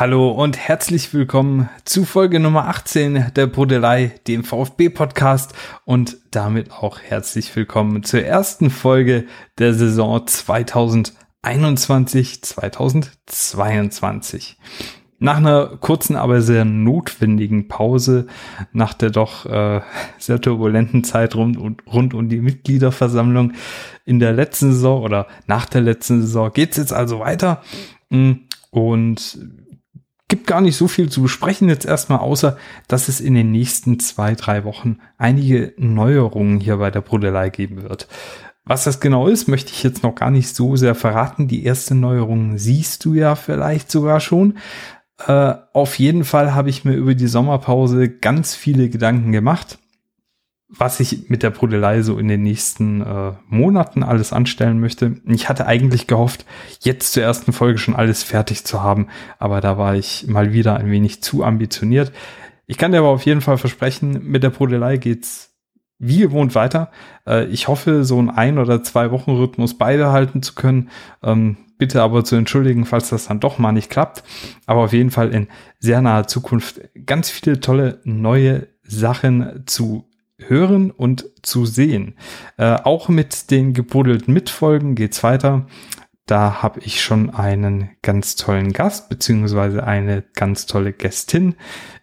Hallo und herzlich willkommen zu Folge Nummer 18 der Brudelei, dem VfB-Podcast und damit auch herzlich willkommen zur ersten Folge der Saison 2021-2022. Nach einer kurzen, aber sehr notwendigen Pause, nach der doch äh, sehr turbulenten Zeit rund, rund um die Mitgliederversammlung in der letzten Saison oder nach der letzten Saison geht's jetzt also weiter. Und gibt gar nicht so viel zu besprechen jetzt erstmal, außer dass es in den nächsten zwei, drei Wochen einige Neuerungen hier bei der Brudelei geben wird. Was das genau ist, möchte ich jetzt noch gar nicht so sehr verraten. Die erste Neuerung siehst du ja vielleicht sogar schon. Äh, auf jeden Fall habe ich mir über die Sommerpause ganz viele Gedanken gemacht was ich mit der Brudelei so in den nächsten äh, Monaten alles anstellen möchte. Ich hatte eigentlich gehofft, jetzt zur ersten Folge schon alles fertig zu haben, aber da war ich mal wieder ein wenig zu ambitioniert. Ich kann dir aber auf jeden Fall versprechen, mit der Brudelei geht's wie gewohnt weiter. Äh, ich hoffe, so ein ein oder zwei Wochen Rhythmus beibehalten zu können. Ähm, bitte aber zu entschuldigen, falls das dann doch mal nicht klappt. Aber auf jeden Fall in sehr naher Zukunft ganz viele tolle neue Sachen zu hören und zu sehen. Äh, auch mit den gebuddelten Mitfolgen geht's weiter. Da habe ich schon einen ganz tollen Gast beziehungsweise eine ganz tolle Gästin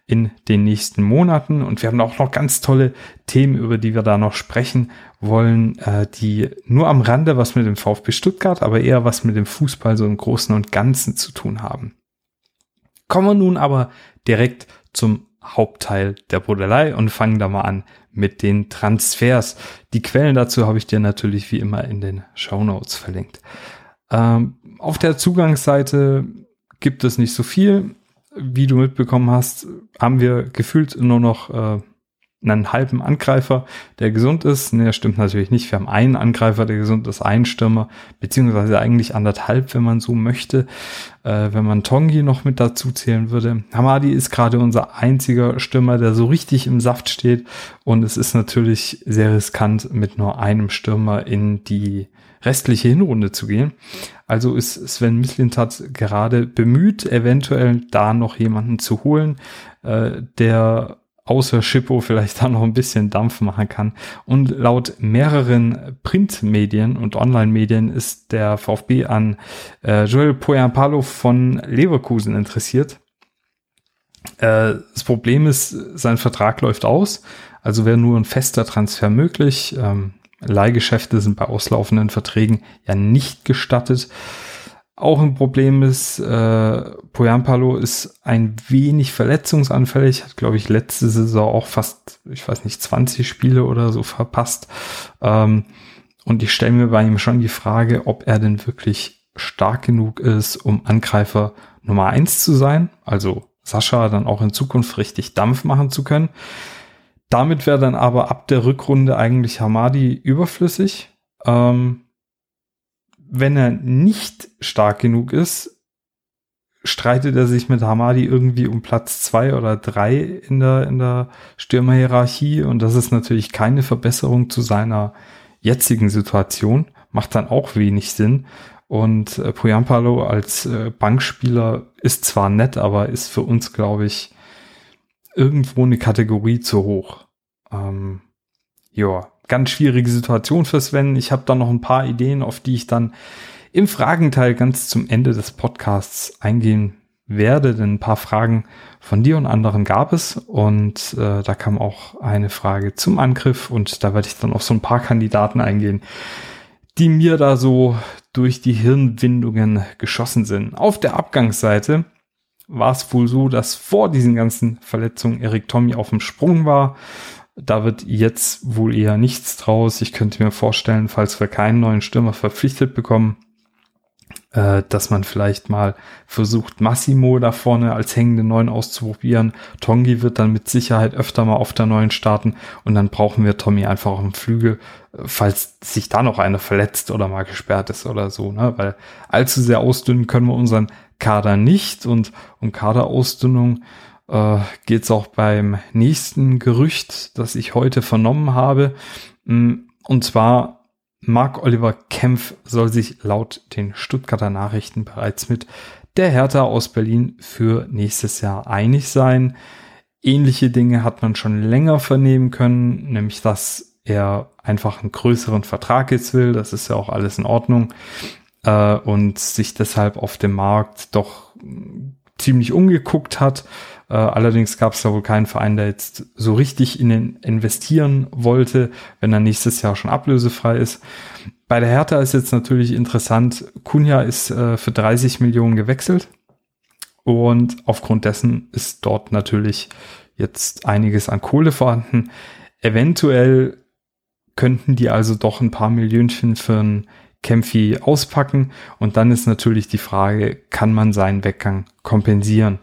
in den nächsten Monaten. Und wir haben auch noch ganz tolle Themen, über die wir da noch sprechen wollen, äh, die nur am Rande was mit dem VfB Stuttgart, aber eher was mit dem Fußball so im Großen und Ganzen zu tun haben. Kommen wir nun aber direkt zum Hauptteil der Buddelei und fangen da mal an mit den Transfers. Die Quellen dazu habe ich dir natürlich wie immer in den Show Notes verlinkt. Ähm, auf der Zugangsseite gibt es nicht so viel. Wie du mitbekommen hast, haben wir gefühlt nur noch äh, einen halben Angreifer, der gesund ist. Ne, stimmt natürlich nicht. Wir haben einen Angreifer, der gesund ist, einen Stürmer, beziehungsweise eigentlich anderthalb, wenn man so möchte. Äh, wenn man Tongi noch mit dazu zählen würde. Hamadi ist gerade unser einziger Stürmer, der so richtig im Saft steht. Und es ist natürlich sehr riskant, mit nur einem Stürmer in die restliche Hinrunde zu gehen. Also ist Sven Mislintat gerade bemüht, eventuell da noch jemanden zu holen, äh, der außer Schippo vielleicht da noch ein bisschen Dampf machen kann. Und laut mehreren Printmedien und Online-Medien ist der VfB an äh, Joel Poyampalo von Leverkusen interessiert. Äh, das Problem ist, sein Vertrag läuft aus, also wäre nur ein fester Transfer möglich. Ähm, Leihgeschäfte sind bei auslaufenden Verträgen ja nicht gestattet. Auch ein Problem ist, äh, Poyampalo ist ein wenig verletzungsanfällig, hat, glaube ich, letzte Saison auch fast, ich weiß nicht, 20 Spiele oder so verpasst. Ähm, und ich stelle mir bei ihm schon die Frage, ob er denn wirklich stark genug ist, um Angreifer Nummer eins zu sein, also Sascha dann auch in Zukunft richtig Dampf machen zu können. Damit wäre dann aber ab der Rückrunde eigentlich Hamadi überflüssig. Ähm, wenn er nicht stark genug ist, streitet er sich mit Hamadi irgendwie um Platz zwei oder drei in der, in der Stürmerhierarchie. Und das ist natürlich keine Verbesserung zu seiner jetzigen Situation. Macht dann auch wenig Sinn. Und äh, Poyampalo als äh, Bankspieler ist zwar nett, aber ist für uns, glaube ich, irgendwo eine Kategorie zu hoch. Ähm, ja, ganz schwierige Situation für Sven. Ich habe da noch ein paar Ideen, auf die ich dann im Fragenteil ganz zum Ende des Podcasts eingehen werde, denn ein paar Fragen von dir und anderen gab es und äh, da kam auch eine Frage zum Angriff und da werde ich dann auf so ein paar Kandidaten eingehen, die mir da so durch die Hirnwindungen geschossen sind. Auf der Abgangsseite war es wohl so, dass vor diesen ganzen Verletzungen Erik Tommy auf dem Sprung war da wird jetzt wohl eher nichts draus. Ich könnte mir vorstellen, falls wir keinen neuen Stürmer verpflichtet bekommen, äh, dass man vielleicht mal versucht, Massimo da vorne als hängende Neun auszuprobieren. Tongi wird dann mit Sicherheit öfter mal auf der Neuen starten und dann brauchen wir Tommy einfach auf dem Flügel, äh, falls sich da noch einer verletzt oder mal gesperrt ist oder so, ne? Weil allzu sehr ausdünnen können wir unseren Kader nicht und um Kaderausdünnung äh, geht es auch beim nächsten Gerücht, das ich heute vernommen habe. Mm, und zwar Mark Oliver Kempf soll sich laut den Stuttgarter Nachrichten bereits mit der Hertha aus Berlin für nächstes Jahr einig sein. Ähnliche Dinge hat man schon länger vernehmen können, nämlich dass er einfach einen größeren Vertrag jetzt will. Das ist ja auch alles in Ordnung. Äh, und sich deshalb auf dem Markt doch ziemlich umgeguckt hat. Äh, allerdings gab es da wohl keinen Verein, der jetzt so richtig in den investieren wollte, wenn er nächstes Jahr schon ablösefrei ist. Bei der Hertha ist jetzt natürlich interessant, Kunja ist äh, für 30 Millionen gewechselt und aufgrund dessen ist dort natürlich jetzt einiges an Kohle vorhanden. Eventuell könnten die also doch ein paar Millionchen für ein Kämpfi auspacken und dann ist natürlich die Frage, kann man seinen Weggang kompensieren?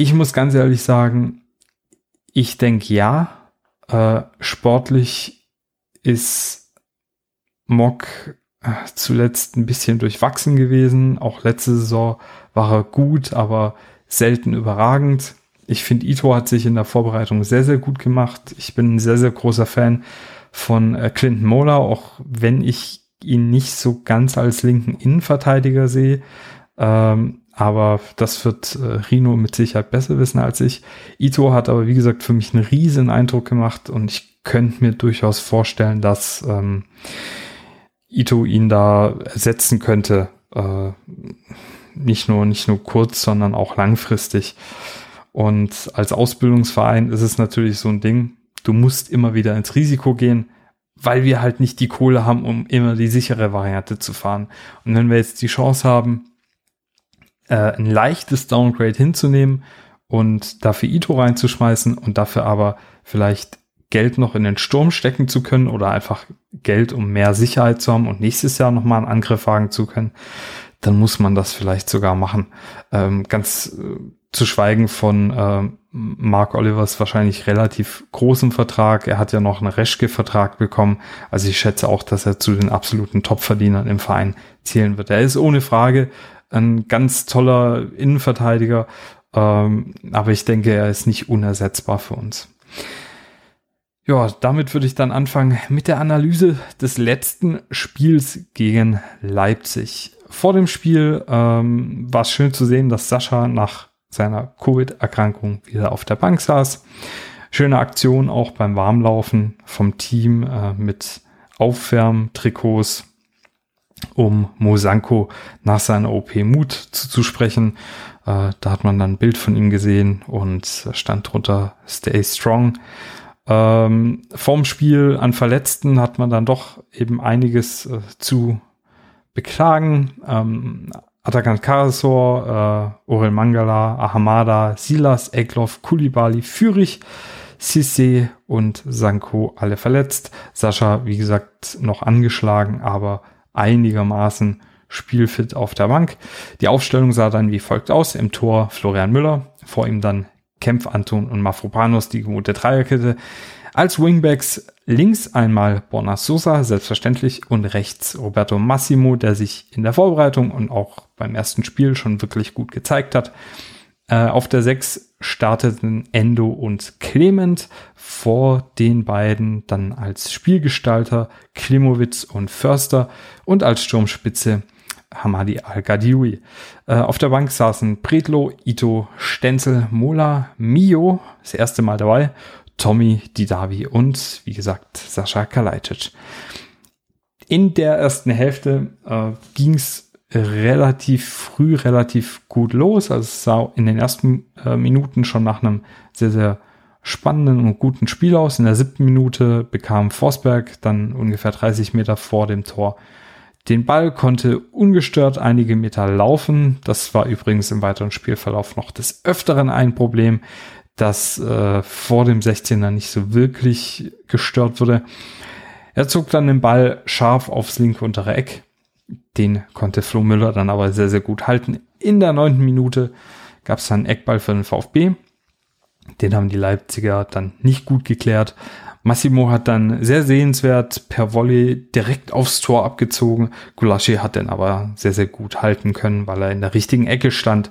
Ich muss ganz ehrlich sagen, ich denke ja, äh, sportlich ist Mock äh, zuletzt ein bisschen durchwachsen gewesen. Auch letzte Saison war er gut, aber selten überragend. Ich finde, Ito hat sich in der Vorbereitung sehr, sehr gut gemacht. Ich bin ein sehr, sehr großer Fan von äh, Clinton Mola, auch wenn ich ihn nicht so ganz als linken Innenverteidiger sehe. Ähm, aber das wird äh, Rino mit Sicherheit besser wissen als ich. Ito hat aber, wie gesagt, für mich einen riesen Eindruck gemacht und ich könnte mir durchaus vorstellen, dass ähm, Ito ihn da ersetzen könnte. Äh, nicht nur, nicht nur kurz, sondern auch langfristig. Und als Ausbildungsverein ist es natürlich so ein Ding, du musst immer wieder ins Risiko gehen, weil wir halt nicht die Kohle haben, um immer die sichere Variante zu fahren. Und wenn wir jetzt die Chance haben, äh, ein leichtes Downgrade hinzunehmen und dafür Ito reinzuschmeißen und dafür aber vielleicht Geld noch in den Sturm stecken zu können oder einfach Geld, um mehr Sicherheit zu haben und nächstes Jahr nochmal einen Angriff wagen zu können, dann muss man das vielleicht sogar machen. Ähm, ganz äh, zu schweigen von äh, Mark Olivers wahrscheinlich relativ großem Vertrag. Er hat ja noch einen Reschke-Vertrag bekommen. Also ich schätze auch, dass er zu den absoluten Topverdienern im Verein zählen wird. Er ist ohne Frage ein ganz toller Innenverteidiger. Ähm, aber ich denke, er ist nicht unersetzbar für uns. Ja, damit würde ich dann anfangen mit der Analyse des letzten Spiels gegen Leipzig. Vor dem Spiel ähm, war es schön zu sehen, dass Sascha nach seiner Covid-Erkrankung wieder auf der Bank saß. Schöne Aktion auch beim Warmlaufen vom Team äh, mit Aufwärmtrikots, um Mosanko nach seiner OP Mut zuzusprechen. Äh, da hat man dann ein Bild von ihm gesehen und stand drunter Stay Strong. Ähm, vorm Spiel an Verletzten hat man dann doch eben einiges äh, zu beklagen. Ähm, Atakan Karasor, äh, Orel Mangala, Ahamada, Silas, Eglov, Kulibali, Fürich, Sisse und Sanko alle verletzt. Sascha, wie gesagt, noch angeschlagen, aber einigermaßen spielfit auf der Bank. Die Aufstellung sah dann wie folgt aus. Im Tor Florian Müller, vor ihm dann Kempf, Anton und Mafropanos, die gewohnte Dreierkette. Als Wingbacks links einmal Borna Sosa, selbstverständlich, und rechts Roberto Massimo, der sich in der Vorbereitung und auch beim ersten Spiel schon wirklich gut gezeigt hat. Äh, auf der 6 starteten Endo und Clement, vor den beiden dann als Spielgestalter Klimowitz und Förster und als Sturmspitze Hamadi Al-Gadiri. Äh, auf der Bank saßen Predlo, Ito, Stenzel, Mola, Mio, das erste Mal dabei, Tommy Didavi und, wie gesagt, Sascha Kalajdzic. In der ersten Hälfte äh, ging es relativ früh, relativ gut los. Also es sah in den ersten äh, Minuten schon nach einem sehr, sehr spannenden und guten Spiel aus. In der siebten Minute bekam Forsberg dann ungefähr 30 Meter vor dem Tor den Ball konnte ungestört einige Meter laufen. Das war übrigens im weiteren Spielverlauf noch des Öfteren ein Problem, das äh, vor dem 16er nicht so wirklich gestört wurde. Er zog dann den Ball scharf aufs linke untere Eck. Den konnte Flo Müller dann aber sehr, sehr gut halten. In der neunten Minute gab es dann einen Eckball für den VfB. Den haben die Leipziger dann nicht gut geklärt. Massimo hat dann sehr sehenswert per Volley direkt aufs Tor abgezogen. Gulaschi hat dann aber sehr, sehr gut halten können, weil er in der richtigen Ecke stand.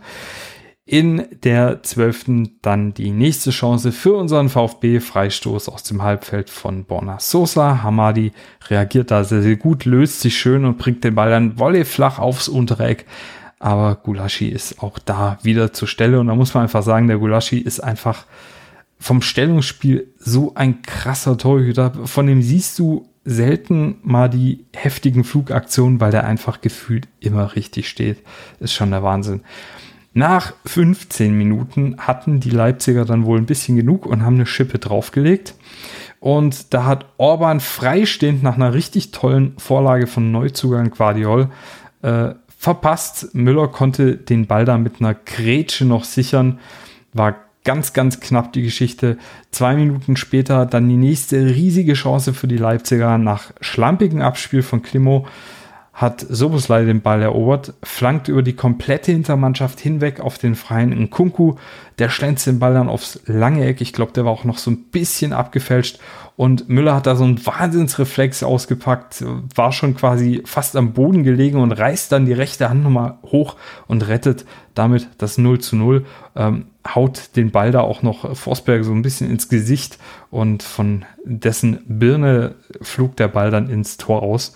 In der zwölften dann die nächste Chance für unseren VfB. Freistoß aus dem Halbfeld von Borna Sosa. Hamadi reagiert da sehr, sehr gut, löst sich schön und bringt den Ball dann Volley flach aufs untere Eck. Aber Gulaschi ist auch da wieder zur Stelle. Und da muss man einfach sagen, der Gulaschi ist einfach vom Stellungsspiel so ein krasser Torhüter. Von dem siehst du selten mal die heftigen Flugaktionen, weil der einfach gefühlt immer richtig steht. Ist schon der Wahnsinn. Nach 15 Minuten hatten die Leipziger dann wohl ein bisschen genug und haben eine Schippe draufgelegt. Und da hat Orban freistehend nach einer richtig tollen Vorlage von Neuzugang Guardiol äh, verpasst. Müller konnte den Ball da mit einer Grätsche noch sichern. War ganz, ganz knapp die Geschichte. Zwei Minuten später dann die nächste riesige Chance für die Leipziger nach schlampigen Abspiel von Klimo hat Soboslai den Ball erobert, flankt über die komplette Hintermannschaft hinweg auf den freien Nkunku. Der schlänzt den Ball dann aufs lange Eck. Ich glaube, der war auch noch so ein bisschen abgefälscht. Und Müller hat da so einen Wahnsinnsreflex ausgepackt, war schon quasi fast am Boden gelegen und reißt dann die rechte Hand nochmal hoch und rettet damit das 0 zu 0. Ähm, haut den Ball da auch noch Forsberg so ein bisschen ins Gesicht und von dessen Birne flog der Ball dann ins Tor aus.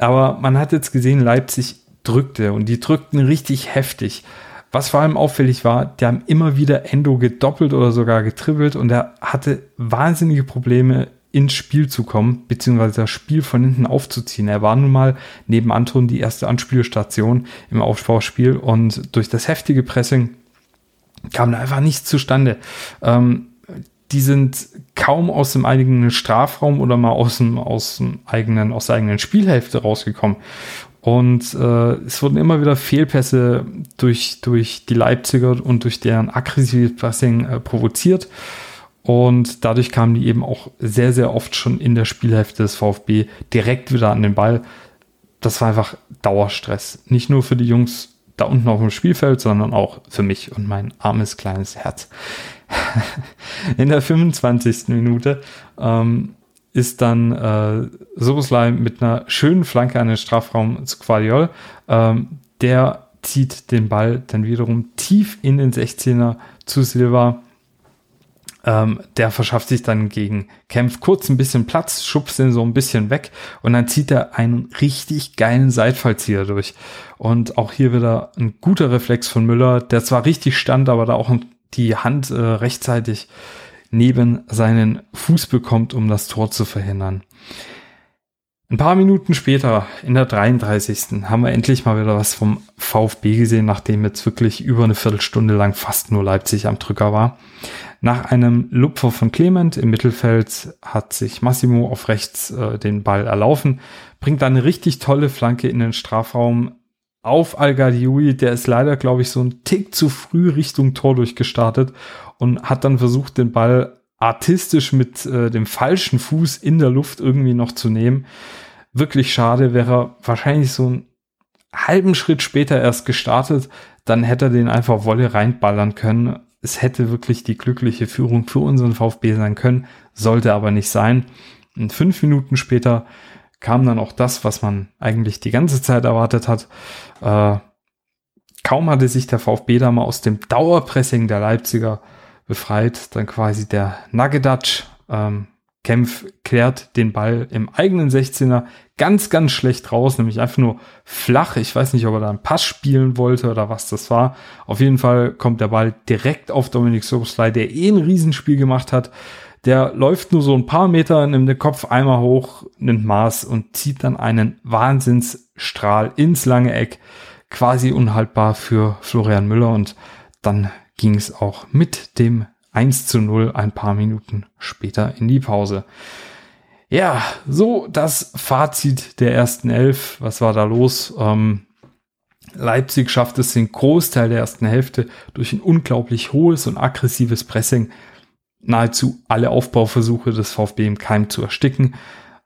Aber man hat jetzt gesehen, Leipzig drückte und die drückten richtig heftig. Was vor allem auffällig war, die haben immer wieder Endo gedoppelt oder sogar getribbelt und er hatte wahnsinnige Probleme ins Spiel zu kommen, beziehungsweise das Spiel von hinten aufzuziehen. Er war nun mal neben Anton die erste Anspielstation im Aufbauspiel und durch das heftige Pressing kam da einfach nichts zustande. Ähm, die sind kaum aus dem eigenen Strafraum oder mal aus dem, aus dem eigenen, aus der eigenen Spielhälfte rausgekommen. Und äh, es wurden immer wieder Fehlpässe durch, durch die Leipziger und durch deren aggressives Pressing äh, provoziert. Und dadurch kamen die eben auch sehr, sehr oft schon in der Spielhälfte des VfB direkt wieder an den Ball. Das war einfach Dauerstress. Nicht nur für die Jungs da unten auf dem Spielfeld, sondern auch für mich und mein armes kleines Herz. in der 25. Minute ähm, ist dann äh, Soboslai mit einer schönen Flanke an den Strafraum zu Quadiol. Ähm, der zieht den Ball dann wiederum tief in den 16er zu Silva. Ähm, der verschafft sich dann gegen Kempf kurz ein bisschen Platz, schubst ihn so ein bisschen weg und dann zieht er einen richtig geilen Seitfallzieher durch. Und auch hier wieder ein guter Reflex von Müller, der zwar richtig stand, aber da auch die Hand äh, rechtzeitig neben seinen Fuß bekommt, um das Tor zu verhindern. Ein paar Minuten später, in der 33. haben wir endlich mal wieder was vom VfB gesehen, nachdem jetzt wirklich über eine Viertelstunde lang fast nur Leipzig am Drücker war. Nach einem Lupfer von Clement im Mittelfeld hat sich Massimo auf rechts äh, den Ball erlaufen, bringt dann eine richtig tolle Flanke in den Strafraum auf Al Der ist leider, glaube ich, so ein Tick zu früh Richtung Tor durchgestartet und hat dann versucht, den Ball artistisch mit äh, dem falschen Fuß in der Luft irgendwie noch zu nehmen. Wirklich schade, wäre er wahrscheinlich so einen halben Schritt später erst gestartet, dann hätte er den einfach Wolle reinballern können. Es hätte wirklich die glückliche Führung für unseren VfB sein können, sollte aber nicht sein. Und fünf Minuten später kam dann auch das, was man eigentlich die ganze Zeit erwartet hat. Äh, kaum hatte sich der VfB da mal aus dem Dauerpressing der Leipziger befreit, dann quasi der Nuggedatsch. Ähm, Kempf klärt den Ball im eigenen 16er ganz, ganz schlecht raus, nämlich einfach nur flach. Ich weiß nicht, ob er da einen Pass spielen wollte oder was das war. Auf jeden Fall kommt der Ball direkt auf Dominik Soboslai, der eh ein Riesenspiel gemacht hat. Der läuft nur so ein paar Meter, nimmt den Kopf einmal hoch, nimmt Maß und zieht dann einen Wahnsinnsstrahl ins lange Eck. Quasi unhaltbar für Florian Müller und dann ging es auch mit dem 1 zu 0 ein paar Minuten später in die Pause. Ja, so das Fazit der ersten Elf. Was war da los? Ähm, Leipzig schafft es den Großteil der ersten Hälfte durch ein unglaublich hohes und aggressives Pressing nahezu alle Aufbauversuche des VfB im Keim zu ersticken.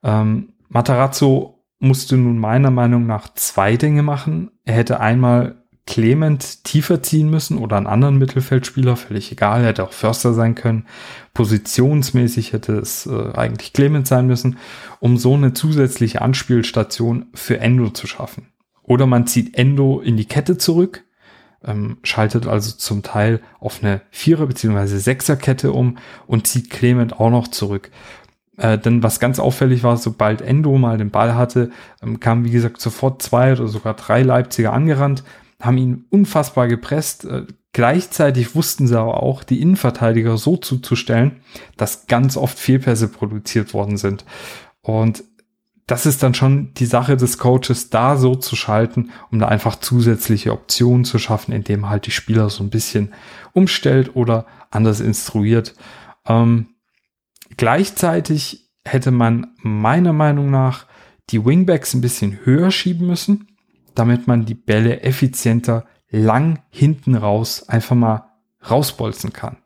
Ähm, Matarazzo musste nun meiner Meinung nach zwei Dinge machen. Er hätte einmal Clement tiefer ziehen müssen oder einen anderen Mittelfeldspieler, völlig egal, hätte auch Förster sein können. Positionsmäßig hätte es äh, eigentlich Clement sein müssen, um so eine zusätzliche Anspielstation für Endo zu schaffen. Oder man zieht Endo in die Kette zurück, ähm, schaltet also zum Teil auf eine Vierer- bzw. Sechserkette um und zieht Clement auch noch zurück. Äh, denn was ganz auffällig war, sobald Endo mal den Ball hatte, ähm, kamen wie gesagt sofort zwei oder sogar drei Leipziger angerannt, haben ihn unfassbar gepresst. Äh, gleichzeitig wussten sie aber auch, die Innenverteidiger so zuzustellen, dass ganz oft Fehlpässe produziert worden sind. Und das ist dann schon die Sache des Coaches, da so zu schalten, um da einfach zusätzliche Optionen zu schaffen, indem halt die Spieler so ein bisschen umstellt oder anders instruiert. Ähm, gleichzeitig hätte man meiner Meinung nach die Wingbacks ein bisschen höher schieben müssen, damit man die Bälle effizienter lang hinten raus einfach mal rausbolzen kann.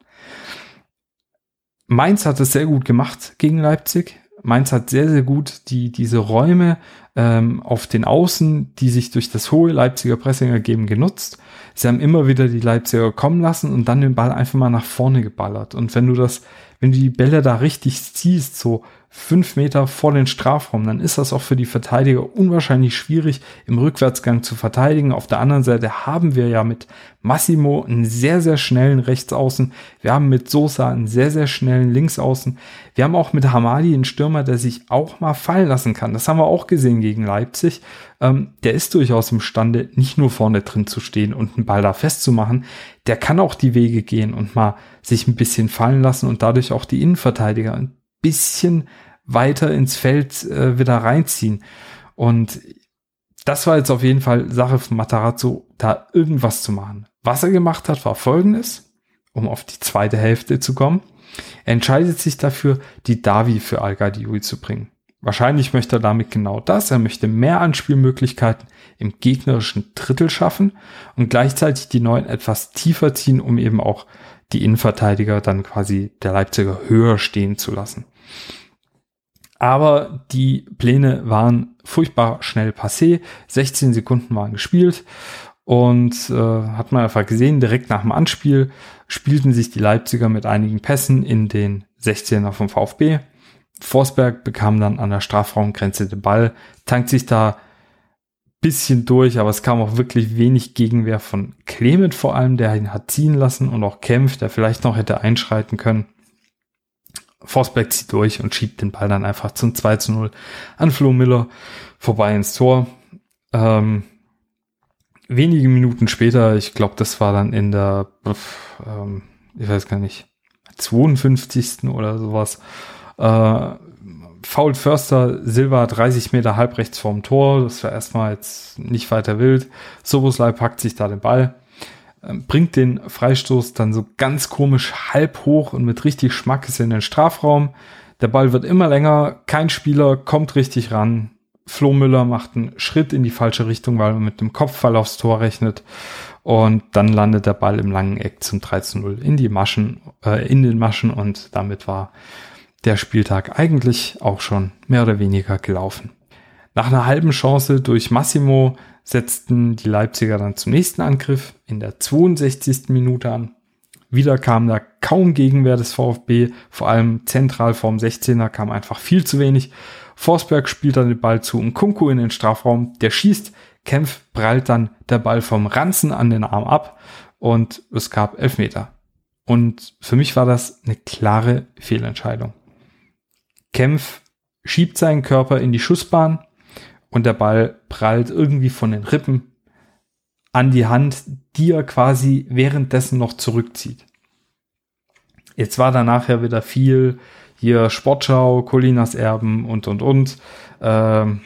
Mainz hat es sehr gut gemacht gegen Leipzig. Mainz hat sehr, sehr gut die, diese Räume ähm, auf den Außen, die sich durch das hohe Leipziger Pressing ergeben, genutzt. Sie haben immer wieder die Leipziger kommen lassen und dann den Ball einfach mal nach vorne geballert. Und wenn du das, wenn du die Bälle da richtig ziehst, so fünf Meter vor den Strafraum, dann ist das auch für die Verteidiger unwahrscheinlich schwierig, im Rückwärtsgang zu verteidigen. Auf der anderen Seite haben wir ja mit Massimo einen sehr, sehr schnellen Rechtsaußen. Wir haben mit Sosa einen sehr, sehr schnellen Linksaußen. Wir haben auch mit Hamadi einen Stürmer, der sich auch mal fallen lassen kann. Das haben wir auch gesehen gegen Leipzig. Ähm, der ist durchaus imstande, nicht nur vorne drin zu stehen und einen Ball da festzumachen. Der kann auch die Wege gehen und mal sich ein bisschen fallen lassen und dadurch auch die Innenverteidiger ein bisschen weiter ins Feld äh, wieder reinziehen. Und das war jetzt auf jeden Fall Sache von Matarazzo, da irgendwas zu machen. Was er gemacht hat, war folgendes, um auf die zweite Hälfte zu kommen. Er entscheidet sich dafür, die Davi für al zu bringen. Wahrscheinlich möchte er damit genau das. Er möchte mehr Anspielmöglichkeiten im gegnerischen Drittel schaffen und gleichzeitig die neuen etwas tiefer ziehen, um eben auch die Innenverteidiger dann quasi der Leipziger höher stehen zu lassen. Aber die Pläne waren furchtbar schnell passé. 16 Sekunden waren gespielt und äh, hat man einfach gesehen, direkt nach dem Anspiel spielten sich die Leipziger mit einigen Pässen in den 16er vom VfB. Forsberg bekam dann an der Strafraumgrenze den Ball, tankt sich da bisschen durch, aber es kam auch wirklich wenig Gegenwehr von Clement vor allem, der ihn hat ziehen lassen und auch Kempf, der vielleicht noch hätte einschreiten können. Forsberg zieht durch und schiebt den Ball dann einfach zum 2 zu 0 an Flo Miller vorbei ins Tor. Ähm, wenige Minuten später, ich glaube, das war dann in der, ähm, ich weiß gar nicht, 52. oder sowas, äh, fault Förster Silva 30 Meter halb rechts vorm Tor. Das war erstmal jetzt nicht weiter wild. Soboslai packt sich da den Ball, ähm, bringt den Freistoß dann so ganz komisch halb hoch und mit richtig Schmackes in den Strafraum. Der Ball wird immer länger, kein Spieler kommt richtig ran. Flo Müller macht einen Schritt in die falsche Richtung, weil er mit dem Kopfball aufs Tor rechnet. Und dann landet der Ball im langen Eck zum 13-0 in die Maschen, äh, in den Maschen und damit war der Spieltag eigentlich auch schon mehr oder weniger gelaufen. Nach einer halben Chance durch Massimo setzten die Leipziger dann zum nächsten Angriff in der 62. Minute an. Wieder kam da kaum Gegenwehr des VfB, vor allem zentral vorm 16er kam einfach viel zu wenig. Forsberg spielt dann den Ball zu und Kunku in den Strafraum, der schießt, Kempf prallt dann der Ball vom Ranzen an den Arm ab und es gab Elfmeter. Und für mich war das eine klare Fehlentscheidung. Kempf schiebt seinen Körper in die Schussbahn und der Ball prallt irgendwie von den Rippen an die Hand, die er quasi währenddessen noch zurückzieht. Jetzt war danach ja wieder viel hier Sportschau, Colinas Erben und und und. Ähm,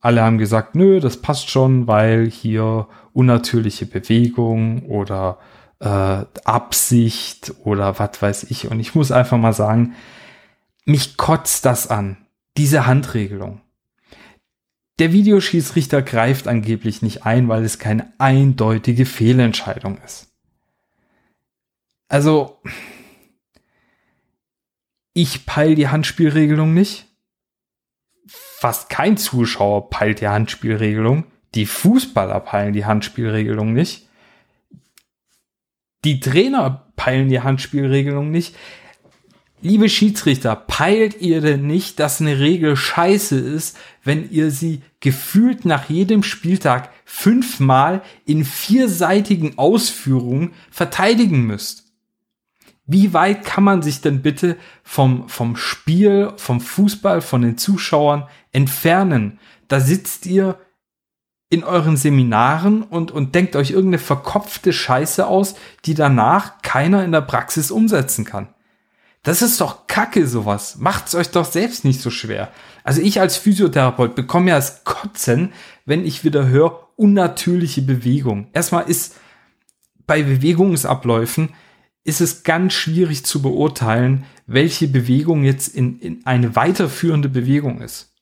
alle haben gesagt, nö, das passt schon, weil hier unnatürliche Bewegung oder äh, Absicht oder was weiß ich. Und ich muss einfach mal sagen, mich kotzt das an, diese Handregelung. Der Videoschiedsrichter greift angeblich nicht ein, weil es keine eindeutige Fehlentscheidung ist. Also, ich peil die Handspielregelung nicht. Fast kein Zuschauer peilt die Handspielregelung. Die Fußballer peilen die Handspielregelung nicht. Die Trainer peilen die Handspielregelung nicht. Liebe Schiedsrichter, peilt ihr denn nicht, dass eine Regel scheiße ist, wenn ihr sie gefühlt nach jedem Spieltag fünfmal in vierseitigen Ausführungen verteidigen müsst? Wie weit kann man sich denn bitte vom, vom Spiel, vom Fußball, von den Zuschauern entfernen? Da sitzt ihr in euren Seminaren und, und denkt euch irgendeine verkopfte Scheiße aus, die danach keiner in der Praxis umsetzen kann. Das ist doch Kacke, sowas. Macht's euch doch selbst nicht so schwer. Also ich als Physiotherapeut bekomme ja das Kotzen, wenn ich wieder höre, unnatürliche Bewegung. Erstmal ist bei Bewegungsabläufen ist es ganz schwierig zu beurteilen, welche Bewegung jetzt in, in eine weiterführende Bewegung ist.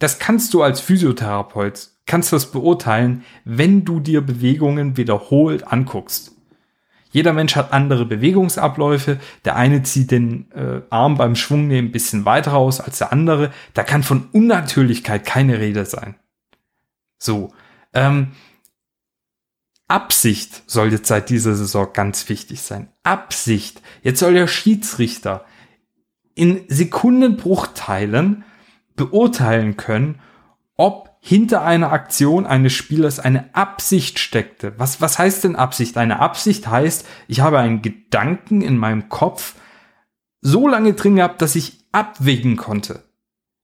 Das kannst du als Physiotherapeut, kannst das beurteilen, wenn du dir Bewegungen wiederholt anguckst. Jeder Mensch hat andere Bewegungsabläufe. Der eine zieht den äh, Arm beim Schwungnehmen ein bisschen weiter raus als der andere. Da kann von Unnatürlichkeit keine Rede sein. So. Ähm, Absicht soll jetzt seit dieser Saison ganz wichtig sein. Absicht. Jetzt soll der Schiedsrichter in Sekundenbruchteilen beurteilen können, ob hinter einer Aktion eines Spielers eine Absicht steckte. Was, was heißt denn Absicht? Eine Absicht heißt, ich habe einen Gedanken in meinem Kopf so lange drin gehabt, dass ich abwägen konnte.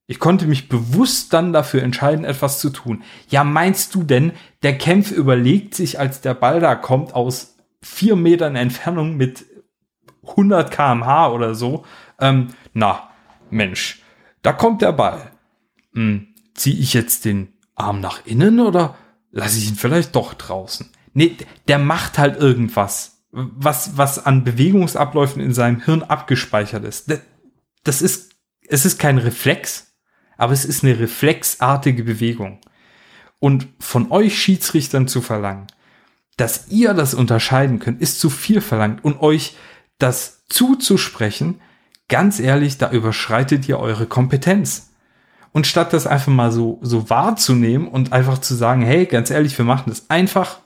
Ich konnte mich bewusst dann dafür entscheiden, etwas zu tun. Ja, meinst du denn, der Kämpf überlegt sich, als der Ball da kommt, aus vier Metern Entfernung mit 100 kmh oder so, ähm, na, Mensch, da kommt der Ball. Hm, ziehe ich jetzt den Arm nach innen oder lasse ich ihn vielleicht doch draußen? Nee, der macht halt irgendwas, was, was an Bewegungsabläufen in seinem Hirn abgespeichert ist. Das ist, es ist kein Reflex, aber es ist eine reflexartige Bewegung. Und von euch Schiedsrichtern zu verlangen, dass ihr das unterscheiden könnt, ist zu viel verlangt. Und euch das zuzusprechen, ganz ehrlich, da überschreitet ihr eure Kompetenz. Und statt das einfach mal so, so wahrzunehmen und einfach zu sagen, hey, ganz ehrlich, wir machen das einfach,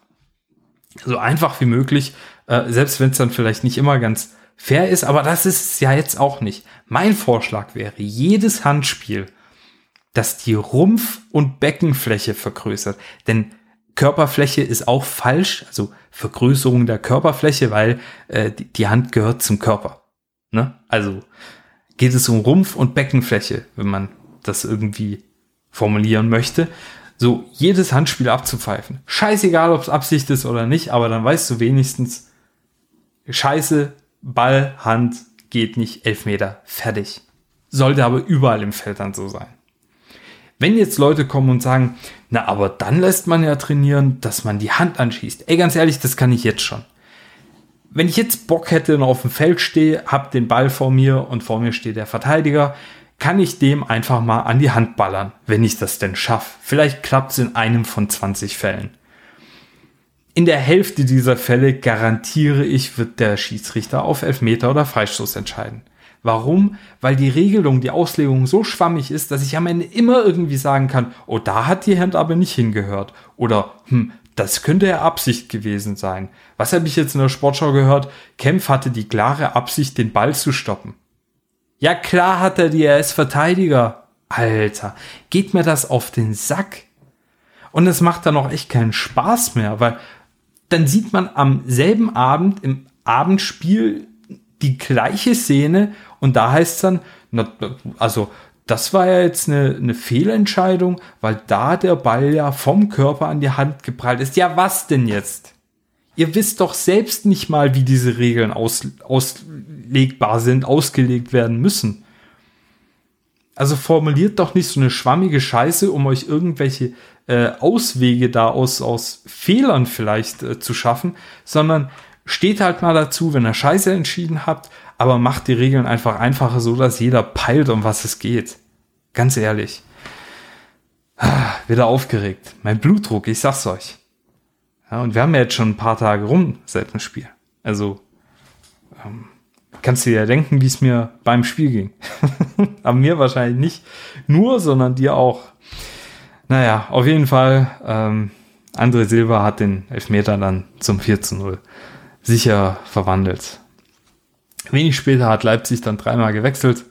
so einfach wie möglich, äh, selbst wenn es dann vielleicht nicht immer ganz fair ist, aber das ist es ja jetzt auch nicht. Mein Vorschlag wäre, jedes Handspiel das die Rumpf- und Beckenfläche vergrößert. Denn Körperfläche ist auch falsch, also Vergrößerung der Körperfläche, weil äh, die, die Hand gehört zum Körper. Ne? Also geht es um Rumpf- und Beckenfläche, wenn man das irgendwie formulieren möchte. So jedes Handspiel abzupfeifen. Scheißegal, ob es Absicht ist oder nicht, aber dann weißt du wenigstens, Scheiße, Ball, Hand geht nicht, Elfmeter, fertig. Sollte aber überall im Feld dann so sein. Wenn jetzt Leute kommen und sagen, na, aber dann lässt man ja trainieren, dass man die Hand anschießt. Ey, ganz ehrlich, das kann ich jetzt schon. Wenn ich jetzt Bock hätte und auf dem Feld stehe, hab den Ball vor mir und vor mir steht der Verteidiger, kann ich dem einfach mal an die Hand ballern, wenn ich das denn schaffe. Vielleicht klappt es in einem von 20 Fällen. In der Hälfte dieser Fälle garantiere ich, wird der Schiedsrichter auf Elfmeter oder Freistoß entscheiden. Warum? Weil die Regelung, die Auslegung so schwammig ist, dass ich am Ende immer irgendwie sagen kann, oh, da hat die Hand aber nicht hingehört. Oder, hm, das könnte ja Absicht gewesen sein. Was habe ich jetzt in der Sportschau gehört? Kempf hatte die klare Absicht, den Ball zu stoppen. Ja, klar hat er die, er ist Verteidiger. Alter, geht mir das auf den Sack. Und es macht dann auch echt keinen Spaß mehr, weil dann sieht man am selben Abend im Abendspiel die gleiche Szene und da heißt es dann, na, also das war ja jetzt eine, eine Fehlentscheidung, weil da der Ball ja vom Körper an die Hand geprallt ist. Ja, was denn jetzt? Ihr wisst doch selbst nicht mal, wie diese Regeln aus, auslegbar sind, ausgelegt werden müssen. Also formuliert doch nicht so eine schwammige Scheiße, um euch irgendwelche äh, Auswege da aus, aus Fehlern vielleicht äh, zu schaffen, sondern steht halt mal dazu, wenn ihr Scheiße entschieden habt, aber macht die Regeln einfach einfacher, so dass jeder peilt, um was es geht. Ganz ehrlich. Ah, wieder aufgeregt. Mein Blutdruck, ich sag's euch. Ja, und wir haben ja jetzt schon ein paar Tage rum seit dem Spiel. Also ähm, kannst du dir ja denken, wie es mir beim Spiel ging. Aber mir wahrscheinlich nicht nur, sondern dir auch. Naja, auf jeden Fall, ähm, André Silva hat den Elfmeter dann zum 4 zu 0 sicher verwandelt. Wenig später hat Leipzig dann dreimal gewechselt.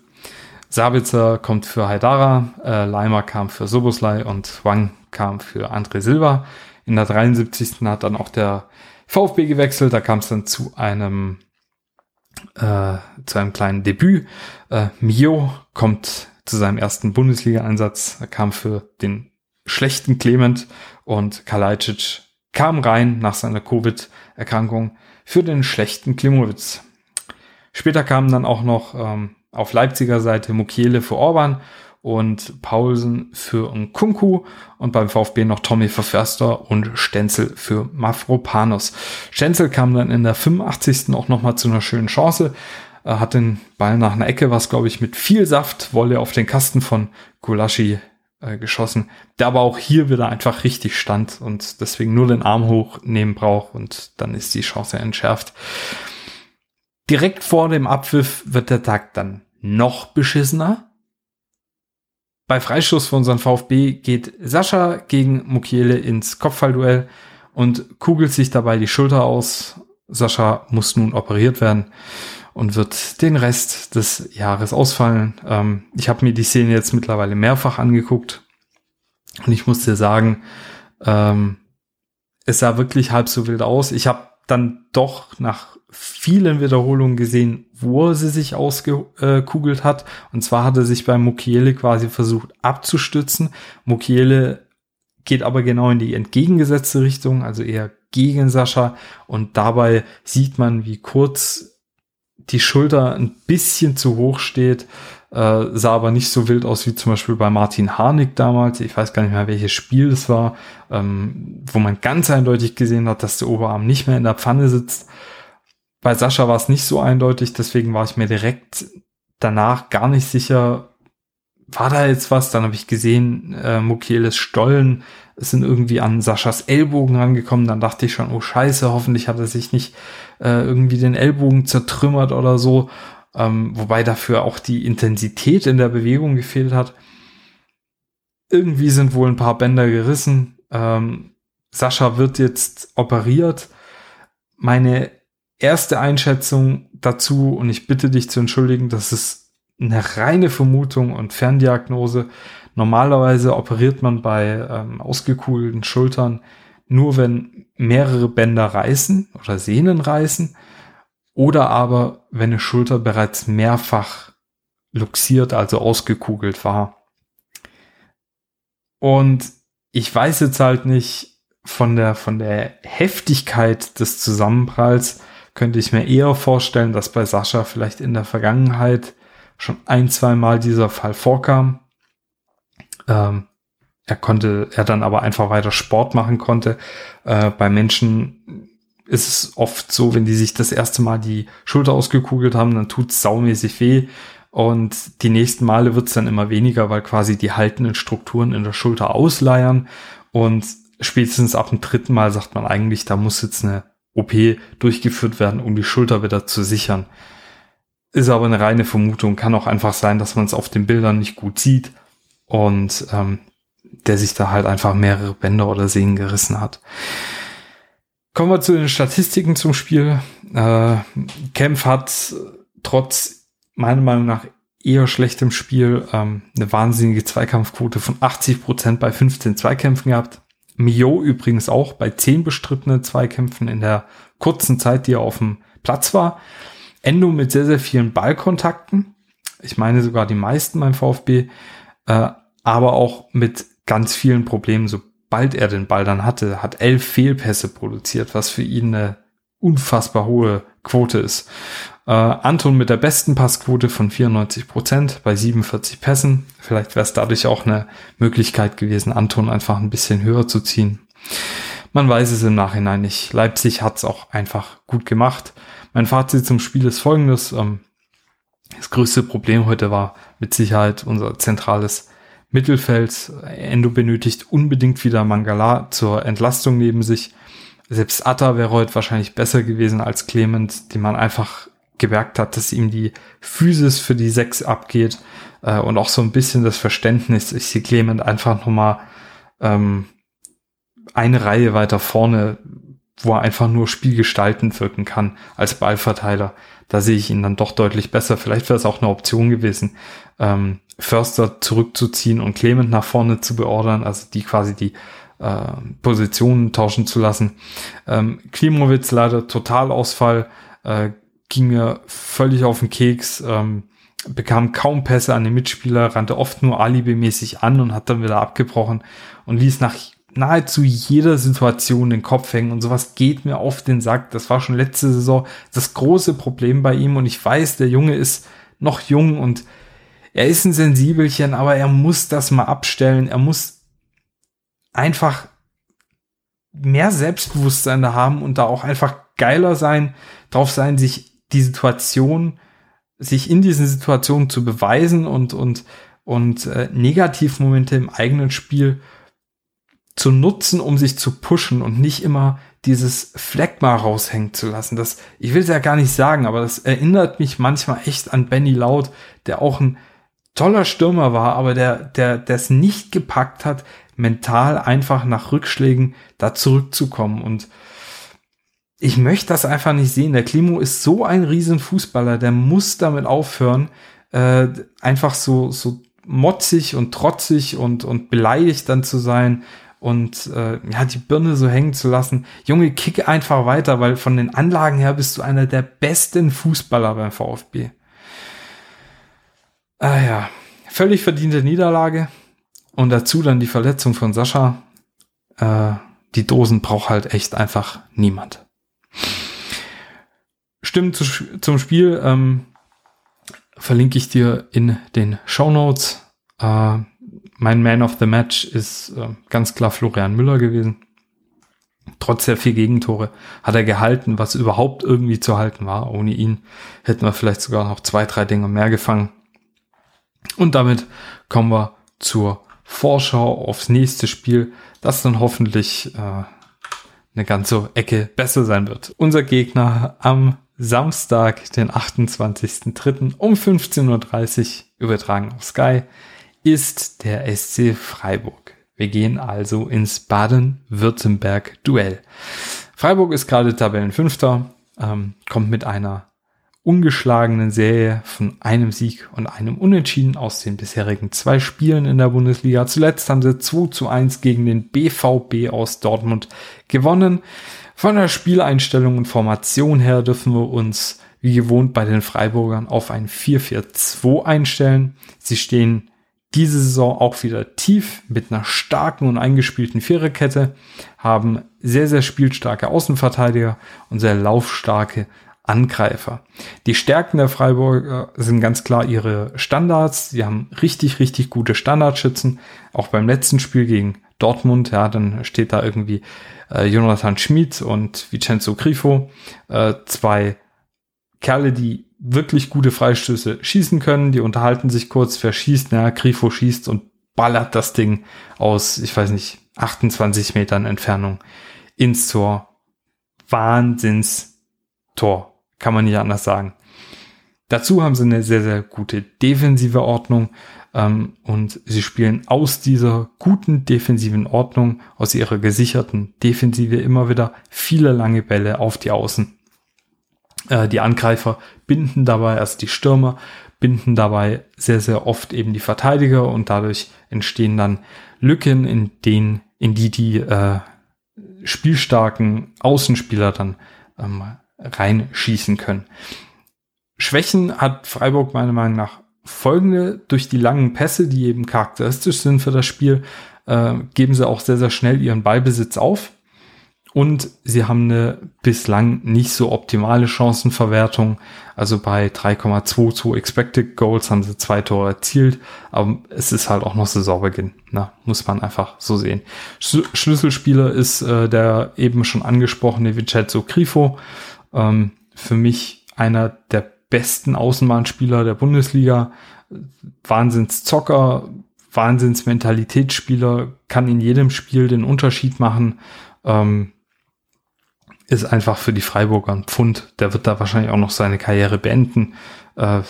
Sabitzer kommt für Haidara, äh, Leimer kam für Soboslai und Wang kam für André Silva. In der 73. hat dann auch der VfB gewechselt. Da kam es dann zu einem äh, zu einem kleinen Debüt. Äh, Mio kommt zu seinem ersten Bundesliga-Einsatz. Er kam für den schlechten Clement und Kalajdzic kam rein nach seiner Covid-Erkrankung für den schlechten Klimowitz. Später kamen dann auch noch ähm, auf Leipziger Seite Mukiele für Orban und Paulsen für Nkunku und beim VfB noch Tommy für Förster und Stenzel für Mafropanos. Stenzel kam dann in der 85. auch nochmal zu einer schönen Chance, er hat den Ball nach einer Ecke, was glaube ich mit viel Saft, Wolle auf den Kasten von Gulaschi äh, geschossen, der aber auch hier wieder einfach richtig stand und deswegen nur den Arm hochnehmen braucht und dann ist die Chance entschärft. Direkt vor dem Abpfiff wird der Tag dann noch beschissener. Bei Freistoß von unserem VfB geht Sascha gegen Mukiele ins Kopfballduell und kugelt sich dabei die Schulter aus. Sascha muss nun operiert werden und wird den Rest des Jahres ausfallen. Ähm, ich habe mir die Szene jetzt mittlerweile mehrfach angeguckt und ich muss dir sagen, ähm, es sah wirklich halb so wild aus. Ich habe dann doch nach vielen Wiederholungen gesehen, wo sie sich ausgekugelt hat. Und zwar hat er sich bei Mukiele quasi versucht abzustützen. Mukiele geht aber genau in die entgegengesetzte Richtung, also eher gegen Sascha. Und dabei sieht man, wie kurz die Schulter ein bisschen zu hoch steht, äh, sah aber nicht so wild aus wie zum Beispiel bei Martin Harnik damals. Ich weiß gar nicht mehr, welches Spiel es war, ähm, wo man ganz eindeutig gesehen hat, dass der Oberarm nicht mehr in der Pfanne sitzt. Bei Sascha war es nicht so eindeutig, deswegen war ich mir direkt danach gar nicht sicher, war da jetzt was? Dann habe ich gesehen, äh, Mukieles Stollen sind irgendwie an Saschas Ellbogen rangekommen. Dann dachte ich schon, oh scheiße, hoffentlich hat er sich nicht äh, irgendwie den Ellbogen zertrümmert oder so. Ähm, wobei dafür auch die Intensität in der Bewegung gefehlt hat. Irgendwie sind wohl ein paar Bänder gerissen. Ähm, Sascha wird jetzt operiert. Meine erste Einschätzung dazu, und ich bitte dich zu entschuldigen, das ist eine reine Vermutung und Ferndiagnose. Normalerweise operiert man bei ähm, ausgekugelten Schultern nur, wenn mehrere Bänder reißen oder Sehnen reißen oder aber wenn eine Schulter bereits mehrfach luxiert, also ausgekugelt war. Und ich weiß jetzt halt nicht von der, von der Heftigkeit des Zusammenpralls könnte ich mir eher vorstellen, dass bei Sascha vielleicht in der Vergangenheit schon ein, zwei Mal dieser Fall vorkam. Ähm, er konnte, er dann aber einfach weiter Sport machen konnte. Äh, bei Menschen ist es oft so, wenn die sich das erste Mal die Schulter ausgekugelt haben, dann tut es saumäßig weh. Und die nächsten Male wird es dann immer weniger, weil quasi die haltenden Strukturen in der Schulter ausleiern. Und spätestens ab dem dritten Mal sagt man eigentlich, da muss jetzt eine OP durchgeführt werden, um die Schulter wieder zu sichern. Ist aber eine reine Vermutung. Kann auch einfach sein, dass man es auf den Bildern nicht gut sieht und ähm, der sich da halt einfach mehrere Bänder oder Sehnen gerissen hat. Kommen wir zu den Statistiken zum Spiel. Äh, Kempf hat trotz meiner Meinung nach eher schlechtem Spiel ähm, eine wahnsinnige Zweikampfquote von 80 Prozent bei 15 Zweikämpfen gehabt. Mio übrigens auch bei 10 bestrittenen Zweikämpfen in der kurzen Zeit, die er auf dem Platz war. Endo mit sehr, sehr vielen Ballkontakten. Ich meine sogar die meisten beim VfB. Äh, aber auch mit ganz vielen Problemen, sobald er den Ball dann hatte, hat elf Fehlpässe produziert, was für ihn eine unfassbar hohe Quote ist. Äh, Anton mit der besten Passquote von 94 Prozent bei 47 Pässen. Vielleicht wäre es dadurch auch eine Möglichkeit gewesen, Anton einfach ein bisschen höher zu ziehen. Man weiß es im Nachhinein nicht. Leipzig hat es auch einfach gut gemacht. Mein Fazit zum Spiel ist folgendes. Ähm, das größte Problem heute war mit Sicherheit unser zentrales Mittelfeld. Endo benötigt unbedingt wieder Mangala zur Entlastung neben sich. Selbst Atta wäre heute wahrscheinlich besser gewesen als Clement, die man einfach gemerkt hat, dass ihm die Physis für die Sechs abgeht äh, und auch so ein bisschen das Verständnis. Ich sehe Clement einfach nochmal ähm, eine Reihe weiter vorne, wo er einfach nur spielgestaltend wirken kann als Ballverteiler. Da sehe ich ihn dann doch deutlich besser. Vielleicht wäre es auch eine Option gewesen, ähm, Förster zurückzuziehen und Clement nach vorne zu beordern, also die quasi die äh, Positionen tauschen zu lassen. Ähm, Klimowitz leider Totalausfall, äh, ging mir völlig auf den Keks. Ähm, bekam kaum Pässe an den Mitspieler, rannte oft nur alibimäßig an und hat dann wieder abgebrochen und ließ nach nahezu jeder Situation den Kopf hängen und sowas geht mir auf den Sack. Das war schon letzte Saison das große Problem bei ihm und ich weiß, der Junge ist noch jung und er ist ein Sensibelchen, aber er muss das mal abstellen. Er muss einfach mehr Selbstbewusstsein da haben und da auch einfach geiler sein, drauf sein, sich die Situation, sich in diesen Situationen zu beweisen und, und, und äh, Negativmomente im eigenen Spiel zu nutzen, um sich zu pushen und nicht immer dieses mal raushängen zu lassen. Das, ich will es ja gar nicht sagen, aber das erinnert mich manchmal echt an Benny Laut, der auch ein toller Stürmer war, aber der, der, der es nicht gepackt hat, mental einfach nach Rückschlägen da zurückzukommen. Und ich möchte das einfach nicht sehen. Der Klimo ist so ein riesen Fußballer, der muss damit aufhören, äh, einfach so, so motzig und trotzig und, und beleidigt dann zu sein und äh, ja, die Birne so hängen zu lassen. Junge, kick einfach weiter, weil von den Anlagen her bist du einer der besten Fußballer beim VfB. Ah ja, völlig verdiente Niederlage. Und dazu dann die Verletzung von Sascha. Äh, die Dosen braucht halt echt einfach niemand. Stimmen zu, zum Spiel ähm, verlinke ich dir in den Show Notes. Äh, mein Man of the Match ist äh, ganz klar Florian Müller gewesen. Trotz der vier Gegentore hat er gehalten, was überhaupt irgendwie zu halten war. Ohne ihn hätten wir vielleicht sogar noch zwei, drei Dinge mehr gefangen. Und damit kommen wir zur Vorschau aufs nächste Spiel, das dann hoffentlich äh, eine ganze Ecke besser sein wird. Unser Gegner am Samstag, den 28.03. um 15.30 Uhr übertragen auf Sky ist der SC Freiburg. Wir gehen also ins Baden-Württemberg-Duell. Freiburg ist gerade Tabellenfünfter, ähm, kommt mit einer ungeschlagenen Serie von einem Sieg und einem Unentschieden aus den bisherigen zwei Spielen in der Bundesliga. Zuletzt haben sie 2 zu 1 gegen den BVB aus Dortmund gewonnen. Von der Spieleinstellung und Formation her dürfen wir uns wie gewohnt bei den Freiburgern auf ein 4-4-2 einstellen. Sie stehen diese Saison auch wieder tief mit einer starken und eingespielten Viererkette, haben sehr, sehr spielstarke Außenverteidiger und sehr laufstarke Angreifer. Die Stärken der Freiburger sind ganz klar ihre Standards. Sie haben richtig, richtig gute Standardschützen. Auch beim letzten Spiel gegen Dortmund, ja, dann steht da irgendwie äh, Jonathan Schmid und Vincenzo Grifo, äh, zwei Kerle, die wirklich gute Freistöße schießen können. Die unterhalten sich kurz, verschießt, ja, Grifo schießt und ballert das Ding aus, ich weiß nicht, 28 Metern Entfernung ins Tor. Wahnsinns Tor. Kann man nicht anders sagen. Dazu haben sie eine sehr, sehr gute defensive Ordnung ähm, und sie spielen aus dieser guten defensiven Ordnung, aus ihrer gesicherten Defensive immer wieder viele lange Bälle auf die Außen äh, die Angreifer binden dabei, also die Stürmer binden dabei sehr, sehr oft eben die Verteidiger und dadurch entstehen dann Lücken, in denen, in die die äh, spielstarken Außenspieler dann ähm, reinschießen können. Schwächen hat Freiburg meiner Meinung nach folgende. Durch die langen Pässe, die eben charakteristisch sind für das Spiel, äh, geben sie auch sehr, sehr schnell ihren Ballbesitz auf. Und sie haben eine bislang nicht so optimale Chancenverwertung. Also bei 3,22 Expected Goals haben sie zwei Tore erzielt. Aber es ist halt auch noch Saisonbeginn. Na, muss man einfach so sehen. Sch Schlüsselspieler ist äh, der eben schon angesprochene Vincenzo Grifo. Ähm, für mich einer der besten Außenbahnspieler der Bundesliga. Wahnsinnszocker, Wahnsinnsmentalitätsspieler, kann in jedem Spiel den Unterschied machen. Ähm, ist einfach für die Freiburger ein Pfund. Der wird da wahrscheinlich auch noch seine Karriere beenden. Äh,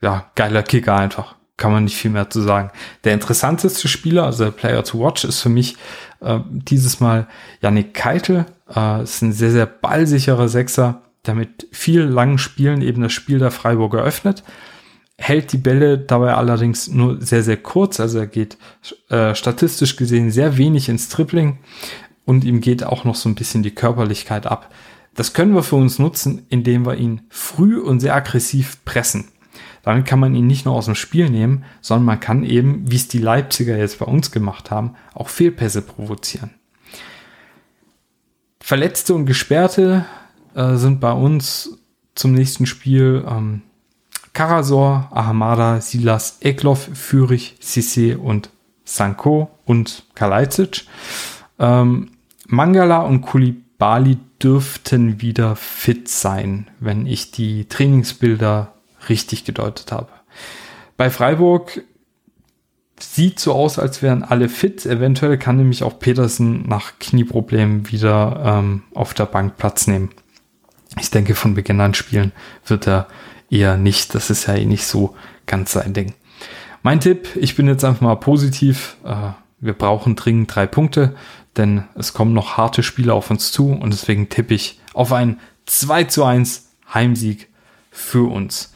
ja, geiler Kicker einfach. Kann man nicht viel mehr zu sagen. Der interessanteste Spieler, also der Player to Watch, ist für mich äh, dieses Mal Yannick Keitel. Äh, ist ein sehr, sehr ballsicherer Sechser, der mit viel langen Spielen eben das Spiel der Freiburger öffnet. Hält die Bälle dabei allerdings nur sehr, sehr kurz. Also er geht äh, statistisch gesehen sehr wenig ins Tripling und ihm geht auch noch so ein bisschen die Körperlichkeit ab. Das können wir für uns nutzen, indem wir ihn früh und sehr aggressiv pressen. Damit kann man ihn nicht nur aus dem Spiel nehmen, sondern man kann eben, wie es die Leipziger jetzt bei uns gemacht haben, auch Fehlpässe provozieren. Verletzte und Gesperrte äh, sind bei uns zum nächsten Spiel ähm, Karasor, Ahamada, Silas, Eklov, Fürich, Sisse und Sanko und Kalajdzic. Ähm, Mangala und Kulibali dürften wieder fit sein, wenn ich die Trainingsbilder richtig gedeutet habe. Bei Freiburg sieht so aus, als wären alle fit. Eventuell kann nämlich auch Petersen nach Knieproblemen wieder ähm, auf der Bank Platz nehmen. Ich denke, von Beginn an spielen wird er eher nicht. Das ist ja eh nicht so ganz sein Ding. Mein Tipp, ich bin jetzt einfach mal positiv. Äh, wir brauchen dringend drei Punkte, denn es kommen noch harte Spiele auf uns zu und deswegen tippe ich auf einen 2 zu 1 Heimsieg für uns.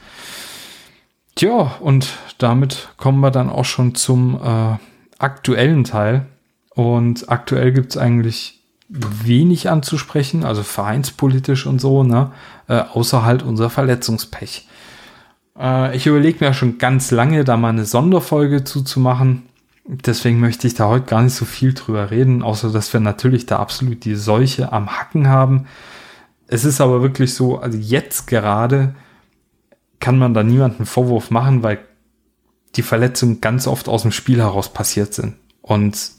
Tja, und damit kommen wir dann auch schon zum äh, aktuellen Teil. Und aktuell gibt es eigentlich wenig anzusprechen, also vereinspolitisch und so, ne? Äh, außer halt unser Verletzungspech. Äh, ich überlege mir schon ganz lange, da mal eine Sonderfolge zuzumachen. Deswegen möchte ich da heute gar nicht so viel drüber reden, außer dass wir natürlich da absolut die Seuche am Hacken haben. Es ist aber wirklich so, also jetzt gerade kann man da niemanden Vorwurf machen, weil die Verletzungen ganz oft aus dem Spiel heraus passiert sind. Und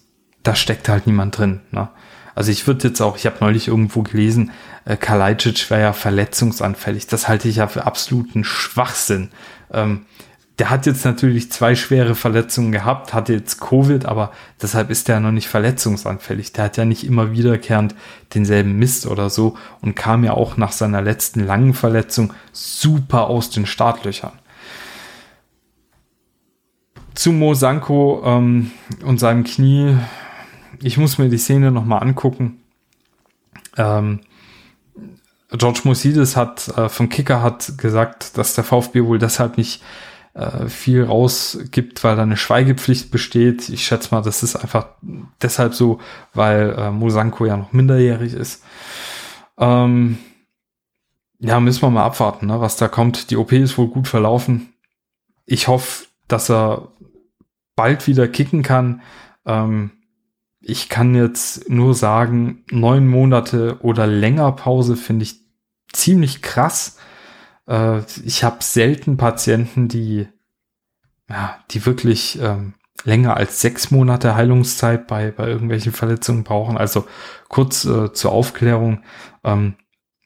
da steckt halt niemand drin. Ne? Also ich würde jetzt auch, ich habe neulich irgendwo gelesen, äh, Kalajdzic wäre ja verletzungsanfällig. Das halte ich ja für absoluten Schwachsinn. Ähm, der hat jetzt natürlich zwei schwere Verletzungen gehabt, hatte jetzt Covid, aber deshalb ist der noch nicht verletzungsanfällig. Der hat ja nicht immer wiederkehrend denselben Mist oder so und kam ja auch nach seiner letzten langen Verletzung super aus den Startlöchern. Zu Mo Sanko ähm, und seinem Knie ich muss mir die Szene nochmal angucken. Ähm, George Mosides hat äh, vom Kicker hat gesagt, dass der VfB wohl deshalb nicht äh, viel rausgibt, weil da eine Schweigepflicht besteht. Ich schätze mal, das ist einfach deshalb so, weil äh, Mosanko ja noch minderjährig ist. Ähm, ja, müssen wir mal abwarten, ne, was da kommt. Die OP ist wohl gut verlaufen. Ich hoffe, dass er bald wieder kicken kann. Ähm, ich kann jetzt nur sagen, neun Monate oder länger Pause finde ich ziemlich krass. Äh, ich habe selten Patienten, die, ja, die wirklich ähm, länger als sechs Monate Heilungszeit bei, bei irgendwelchen Verletzungen brauchen. Also kurz äh, zur Aufklärung. Ähm,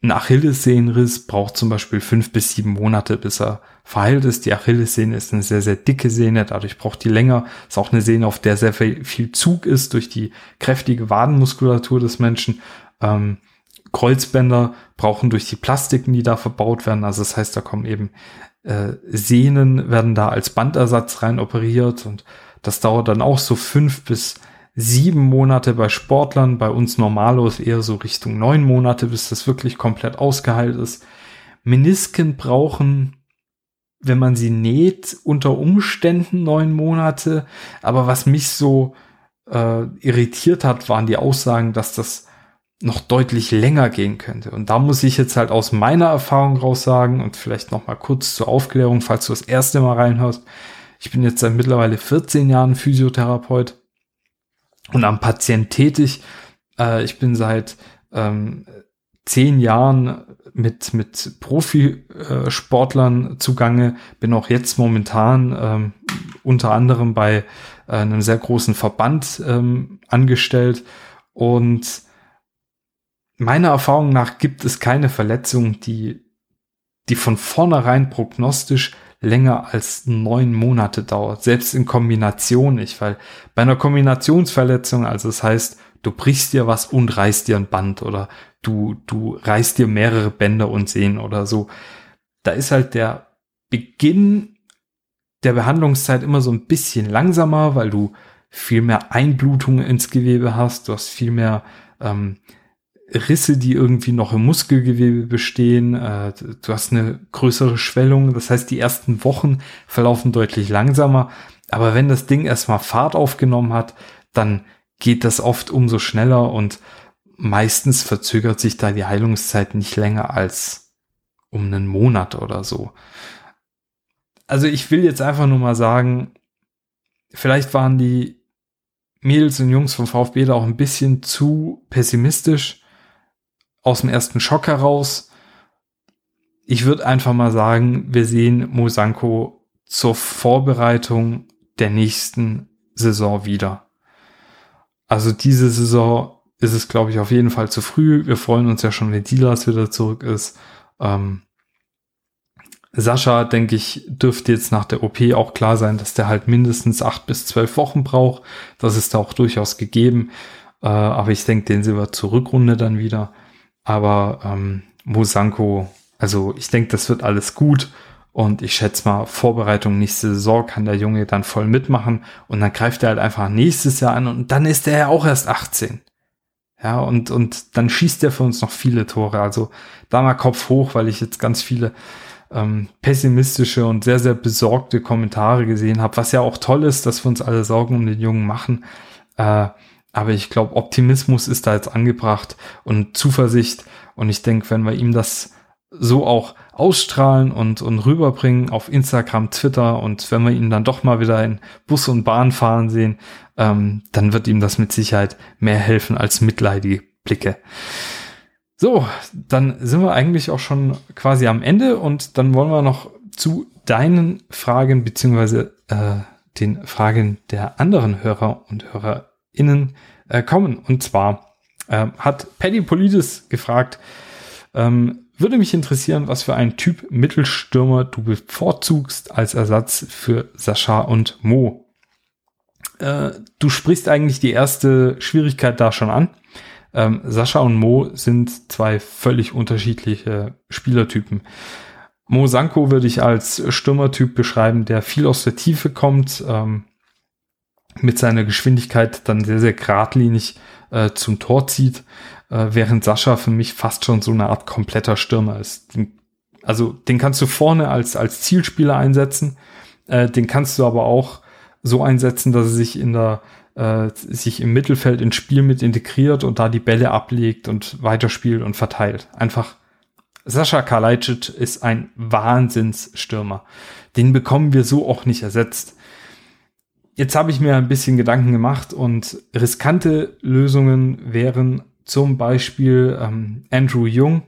ein Achillessehnenriss braucht zum Beispiel fünf bis sieben Monate, bis er verheilt ist. Die Achillessehne ist eine sehr, sehr dicke Sehne, dadurch braucht die länger. Ist auch eine Sehne, auf der sehr viel Zug ist durch die kräftige Wadenmuskulatur des Menschen. Ähm, Kreuzbänder brauchen durch die Plastiken, die da verbaut werden. Also das heißt, da kommen eben äh, Sehnen, werden da als Bandersatz rein operiert und das dauert dann auch so fünf bis sieben Monate bei Sportlern, bei uns Normalos eher so Richtung neun Monate, bis das wirklich komplett ausgeheilt ist. Menisken brauchen, wenn man sie näht, unter Umständen neun Monate. Aber was mich so äh, irritiert hat, waren die Aussagen, dass das noch deutlich länger gehen könnte. Und da muss ich jetzt halt aus meiner Erfahrung raus sagen und vielleicht noch mal kurz zur Aufklärung, falls du das erste Mal reinhörst. Ich bin jetzt seit mittlerweile 14 Jahren Physiotherapeut und am Patient tätig. Äh, ich bin seit ähm, zehn Jahren mit, mit Profisportlern zugange, bin auch jetzt momentan ähm, unter anderem bei äh, einem sehr großen Verband ähm, angestellt und meiner Erfahrung nach gibt es keine Verletzung, die, die von vornherein prognostisch länger als neun Monate dauert, selbst in Kombination nicht, weil bei einer Kombinationsverletzung, also das heißt, du brichst dir was und reißt dir ein Band oder du, du reißt dir mehrere Bänder und Sehnen oder so, da ist halt der Beginn der Behandlungszeit immer so ein bisschen langsamer, weil du viel mehr Einblutung ins Gewebe hast, du hast viel mehr ähm, Risse, die irgendwie noch im Muskelgewebe bestehen. Äh, du hast eine größere Schwellung. Das heißt, die ersten Wochen verlaufen deutlich langsamer. Aber wenn das Ding erstmal Fahrt aufgenommen hat, dann geht das oft umso schneller und meistens verzögert sich da die Heilungszeit nicht länger als um einen Monat oder so. also ich will jetzt einfach nur mal sagen, vielleicht waren die Mädels und Jungs vom VfB da auch ein bisschen zu pessimistisch aus dem ersten Schock heraus. Ich würde einfach mal sagen, wir sehen Mosanko zur Vorbereitung der nächsten Saison wieder. Also diese Saison ist es, glaube ich, auf jeden Fall zu früh. Wir freuen uns ja schon, wenn Dilas wieder zurück ist. Ähm, Sascha, denke ich, dürfte jetzt nach der OP auch klar sein, dass der halt mindestens acht bis zwölf Wochen braucht. Das ist da auch durchaus gegeben. Äh, aber ich denke, den sehen wir zur Rückrunde dann wieder. Aber ähm, Mosanko, also ich denke, das wird alles gut. Und ich schätze mal, Vorbereitung nächste Saison kann der Junge dann voll mitmachen. Und dann greift er halt einfach nächstes Jahr an und dann ist er ja auch erst 18. Ja, und, und dann schießt er für uns noch viele Tore. Also da mal Kopf hoch, weil ich jetzt ganz viele ähm, pessimistische und sehr, sehr besorgte Kommentare gesehen habe, was ja auch toll ist, dass wir uns alle Sorgen um den Jungen machen. Äh, aber ich glaube, Optimismus ist da jetzt angebracht und Zuversicht. Und ich denke, wenn wir ihm das so auch ausstrahlen und, und rüberbringen auf Instagram, Twitter und wenn wir ihn dann doch mal wieder in Bus und Bahn fahren sehen, ähm, dann wird ihm das mit Sicherheit mehr helfen als mitleidige Blicke. So, dann sind wir eigentlich auch schon quasi am Ende und dann wollen wir noch zu deinen Fragen beziehungsweise äh, den Fragen der anderen Hörer und HörerInnen äh, kommen. Und zwar äh, hat Paddy Politis gefragt, ähm, würde mich interessieren, was für ein Typ Mittelstürmer du bevorzugst als Ersatz für Sascha und Mo. Äh, du sprichst eigentlich die erste Schwierigkeit da schon an. Ähm, Sascha und Mo sind zwei völlig unterschiedliche Spielertypen. Mo Sanko würde ich als Stürmertyp beschreiben, der viel aus der Tiefe kommt, ähm, mit seiner Geschwindigkeit dann sehr, sehr geradlinig äh, zum Tor zieht äh, während Sascha für mich fast schon so eine Art kompletter Stürmer ist. Den, also den kannst du vorne als, als Zielspieler einsetzen, äh, den kannst du aber auch so einsetzen, dass er sich in der äh, sich im Mittelfeld ins Spiel mit integriert und da die Bälle ablegt und weiterspielt und verteilt. Einfach Sascha Kalajdzic ist ein Wahnsinnsstürmer. Den bekommen wir so auch nicht ersetzt. Jetzt habe ich mir ein bisschen Gedanken gemacht und riskante Lösungen wären zum Beispiel ähm, Andrew Jung,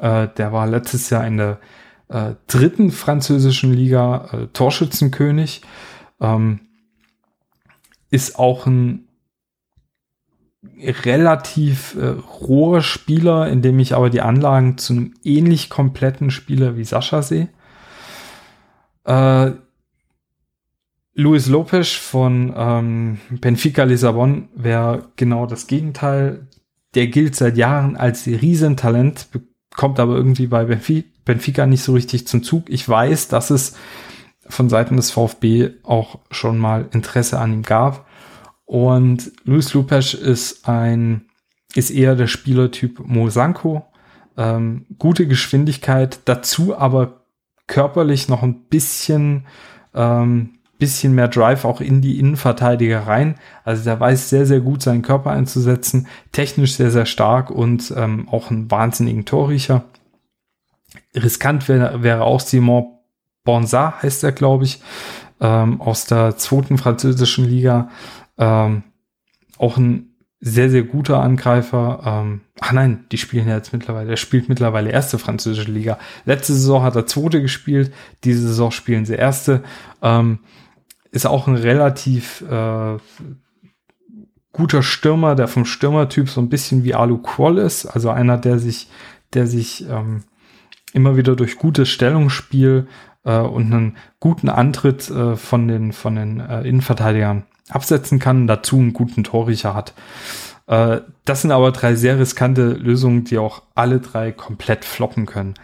äh, der war letztes Jahr in der äh, dritten französischen Liga äh, Torschützenkönig, ähm, ist auch ein relativ äh, roher Spieler, in dem ich aber die Anlagen zu einem ähnlich kompletten Spieler wie Sascha sehe. Äh, Luis Lopez von ähm, Benfica Lissabon wäre genau das Gegenteil der gilt seit Jahren als Riesentalent, kommt aber irgendwie bei Benfica nicht so richtig zum Zug. Ich weiß, dass es von Seiten des VfB auch schon mal Interesse an ihm gab. Und Luis Lupes ist ein, ist eher der Spielertyp Mosanko. Ähm, gute Geschwindigkeit, dazu aber körperlich noch ein bisschen ähm, bisschen mehr Drive auch in die Innenverteidiger rein. Also der weiß sehr, sehr gut seinen Körper einzusetzen, technisch sehr, sehr stark und ähm, auch einen wahnsinnigen Torriecher. Riskant wäre, wäre auch Simon Bonsat, heißt er, glaube ich, ähm, aus der zweiten französischen Liga. Ähm, auch ein sehr, sehr guter Angreifer. Ähm, ach nein, die spielen ja jetzt mittlerweile, er spielt mittlerweile erste französische Liga. Letzte Saison hat er zweite gespielt, diese Saison spielen sie erste. Ähm, ist auch ein relativ äh, guter Stürmer, der vom Stürmertyp so ein bisschen wie Alu Quoll ist, also einer, der sich, der sich ähm, immer wieder durch gutes Stellungsspiel äh, und einen guten Antritt äh, von den, von den äh, Innenverteidigern absetzen kann, dazu einen guten Torriecher hat. Äh, das sind aber drei sehr riskante Lösungen, die auch alle drei komplett floppen können.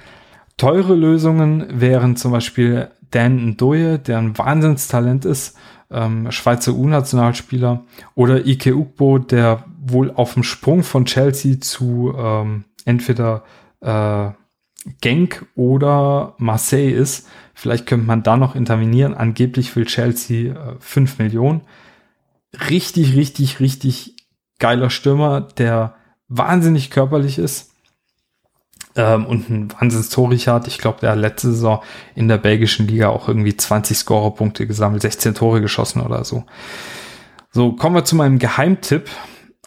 Teure Lösungen wären zum Beispiel Dan Ndoye, der ein Wahnsinnstalent ist, ähm, Schweizer U-Nationalspieler, oder Ike Ugbo, der wohl auf dem Sprung von Chelsea zu ähm, entweder äh, Genk oder Marseille ist. Vielleicht könnte man da noch intervenieren. Angeblich will Chelsea äh, 5 Millionen. Richtig, richtig, richtig geiler Stürmer, der wahnsinnig körperlich ist Ähm, und ein Wahnsinns-Torich hat. Ich glaube, der hat letzte Saison in der belgischen Liga auch irgendwie 20 Scorerpunkte gesammelt, 16 Tore geschossen oder so. So, kommen wir zu meinem Geheimtipp.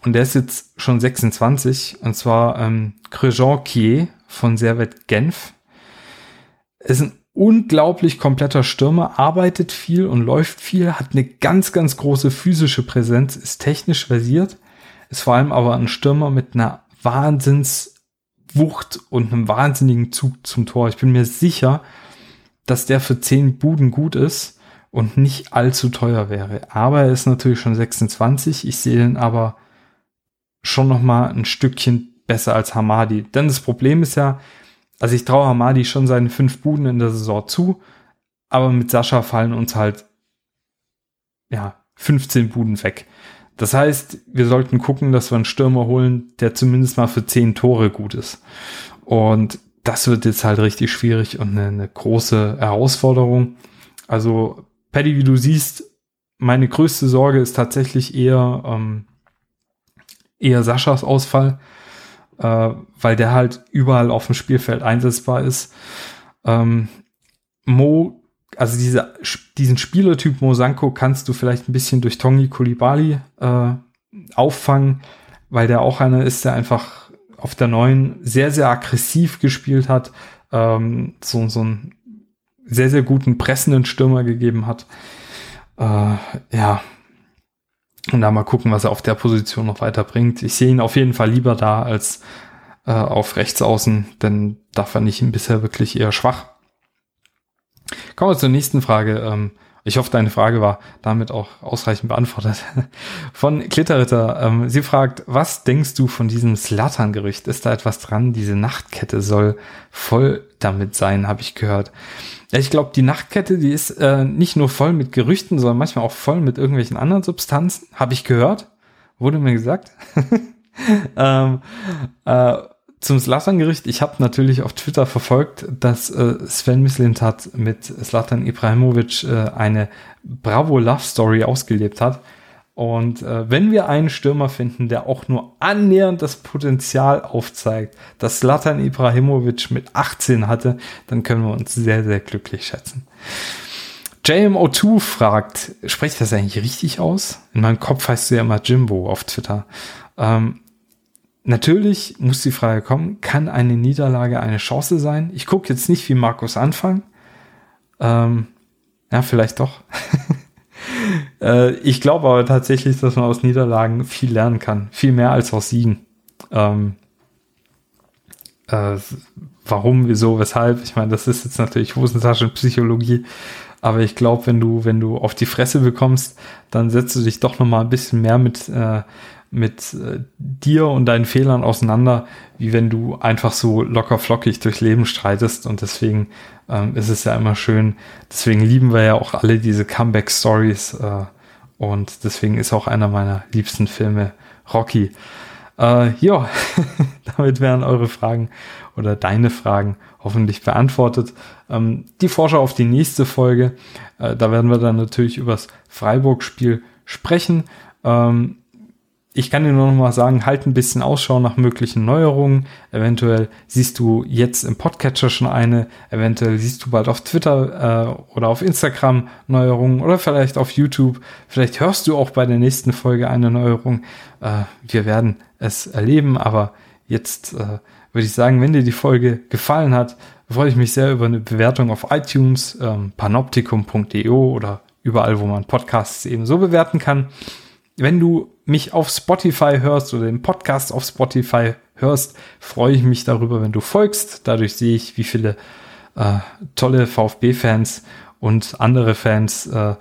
Und der ist jetzt schon 26. Und zwar ähm, Crejean Kier von Servet Genf. Ist ein unglaublich kompletter Stürmer, arbeitet viel und läuft viel, hat eine ganz, ganz große physische Präsenz, ist technisch versiert, ist vor allem aber ein Stürmer mit einer Wahnsinns Wucht und einem wahnsinnigen Zug zum Tor. Ich bin mir sicher, dass der für 10 Buden gut ist und nicht allzu teuer wäre. Aber er ist natürlich schon 26. Ich sehe ihn aber schon noch mal ein Stückchen besser als Hamadi. Denn das Problem ist ja, also ich traue Hamadi schon seine fünf Buden in der Saison zu, aber mit Sascha fallen uns halt ja 15 Buden weg. Das heißt, wir sollten gucken, dass wir einen Stürmer holen, der zumindest mal für zehn Tore gut ist. Und das wird jetzt halt richtig schwierig und eine, eine große Herausforderung. Also, Paddy, wie du siehst, meine größte Sorge ist tatsächlich eher, ähm, eher Saschas Ausfall, äh, weil der halt überall auf dem Spielfeld einsetzbar ist. Ähm, Mo also diese, diesen Spielertyp Mosanko kannst du vielleicht ein bisschen durch Tongi Kulibali äh, auffangen, weil der auch einer ist, der einfach auf der neuen sehr, sehr aggressiv gespielt hat, ähm, so, so einen sehr, sehr guten pressenden Stürmer gegeben hat. Äh, ja. Und da mal gucken, was er auf der Position noch weiterbringt. Ich sehe ihn auf jeden Fall lieber da als äh, auf rechts außen, denn da fand ich ihn bisher wirklich eher schwach. Kommen wir zur nächsten Frage. Ähm, ich hoffe, deine Frage war damit auch ausreichend beantwortet. Von Klitterritter. Ähm, sie fragt, was denkst du von diesem Slattern-Gerücht? Ist da etwas dran? Diese Nachtkette soll voll damit sein, habe ich gehört. Ich glaube, die Nachtkette, die ist äh, nicht nur voll mit Gerüchten, sondern manchmal auch voll mit irgendwelchen anderen Substanzen, habe ich gehört. Wurde mir gesagt. ähm, äh, zum Slatan-Gericht. Ich habe natürlich auf Twitter verfolgt, dass äh, Sven Mislintat mit Slatan Ibrahimovic äh, eine Bravo Love Story ausgelebt hat. Und äh, wenn wir einen Stürmer finden, der auch nur annähernd das Potenzial aufzeigt, das Slatan Ibrahimovic mit 18 hatte, dann können wir uns sehr, sehr glücklich schätzen. JMO2 fragt, spreche ich das eigentlich richtig aus? In meinem Kopf heißt du ja immer Jimbo auf Twitter. Ähm, Natürlich muss die Frage kommen, kann eine Niederlage eine Chance sein? Ich gucke jetzt nicht wie Markus anfangen. Ähm, ja, vielleicht doch. äh, ich glaube aber tatsächlich, dass man aus Niederlagen viel lernen kann. Viel mehr als aus Siegen. Ähm, äh, warum, wieso, weshalb? Ich meine, das ist jetzt natürlich Hosentaschenpsychologie. Aber ich glaube, wenn du, wenn du auf die Fresse bekommst, dann setzt du dich doch noch mal ein bisschen mehr mit, äh, mit äh, dir und deinen Fehlern auseinander, wie wenn du einfach so locker flockig durchs Leben streitest. Und deswegen ähm, ist es ja immer schön. Deswegen lieben wir ja auch alle diese Comeback-Stories. Äh, und deswegen ist auch einer meiner liebsten Filme Rocky. Äh, ja, damit wären eure Fragen oder deine Fragen hoffentlich beantwortet. Ähm, die Vorschau auf die nächste Folge, äh, da werden wir dann natürlich übers Freiburg-Spiel sprechen. Ähm, ich kann dir nur noch mal sagen, halt ein bisschen Ausschau nach möglichen Neuerungen. Eventuell siehst du jetzt im Podcatcher schon eine, eventuell siehst du bald auf Twitter äh, oder auf Instagram Neuerungen oder vielleicht auf YouTube. Vielleicht hörst du auch bei der nächsten Folge eine Neuerung. Äh, wir werden es erleben, aber jetzt äh, würde ich sagen, wenn dir die Folge gefallen hat, freue ich mich sehr über eine Bewertung auf iTunes, ähm, panoptikum.io oder überall, wo man Podcasts eben so bewerten kann wenn du mich auf Spotify hörst oder den Podcast auf Spotify hörst, freue ich mich darüber, wenn du folgst. Dadurch sehe ich, wie viele äh, tolle VfB-Fans und andere Fans äh,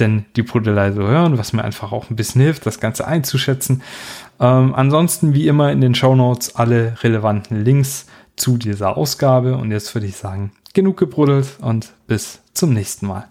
denn die Brudelei so hören, was mir einfach auch ein bisschen hilft, das Ganze einzuschätzen. Ähm, ansonsten, wie immer, in den Show Notes alle relevanten Links zu dieser Ausgabe. Und jetzt würde ich sagen, genug gebruddelt und bis zum nächsten Mal.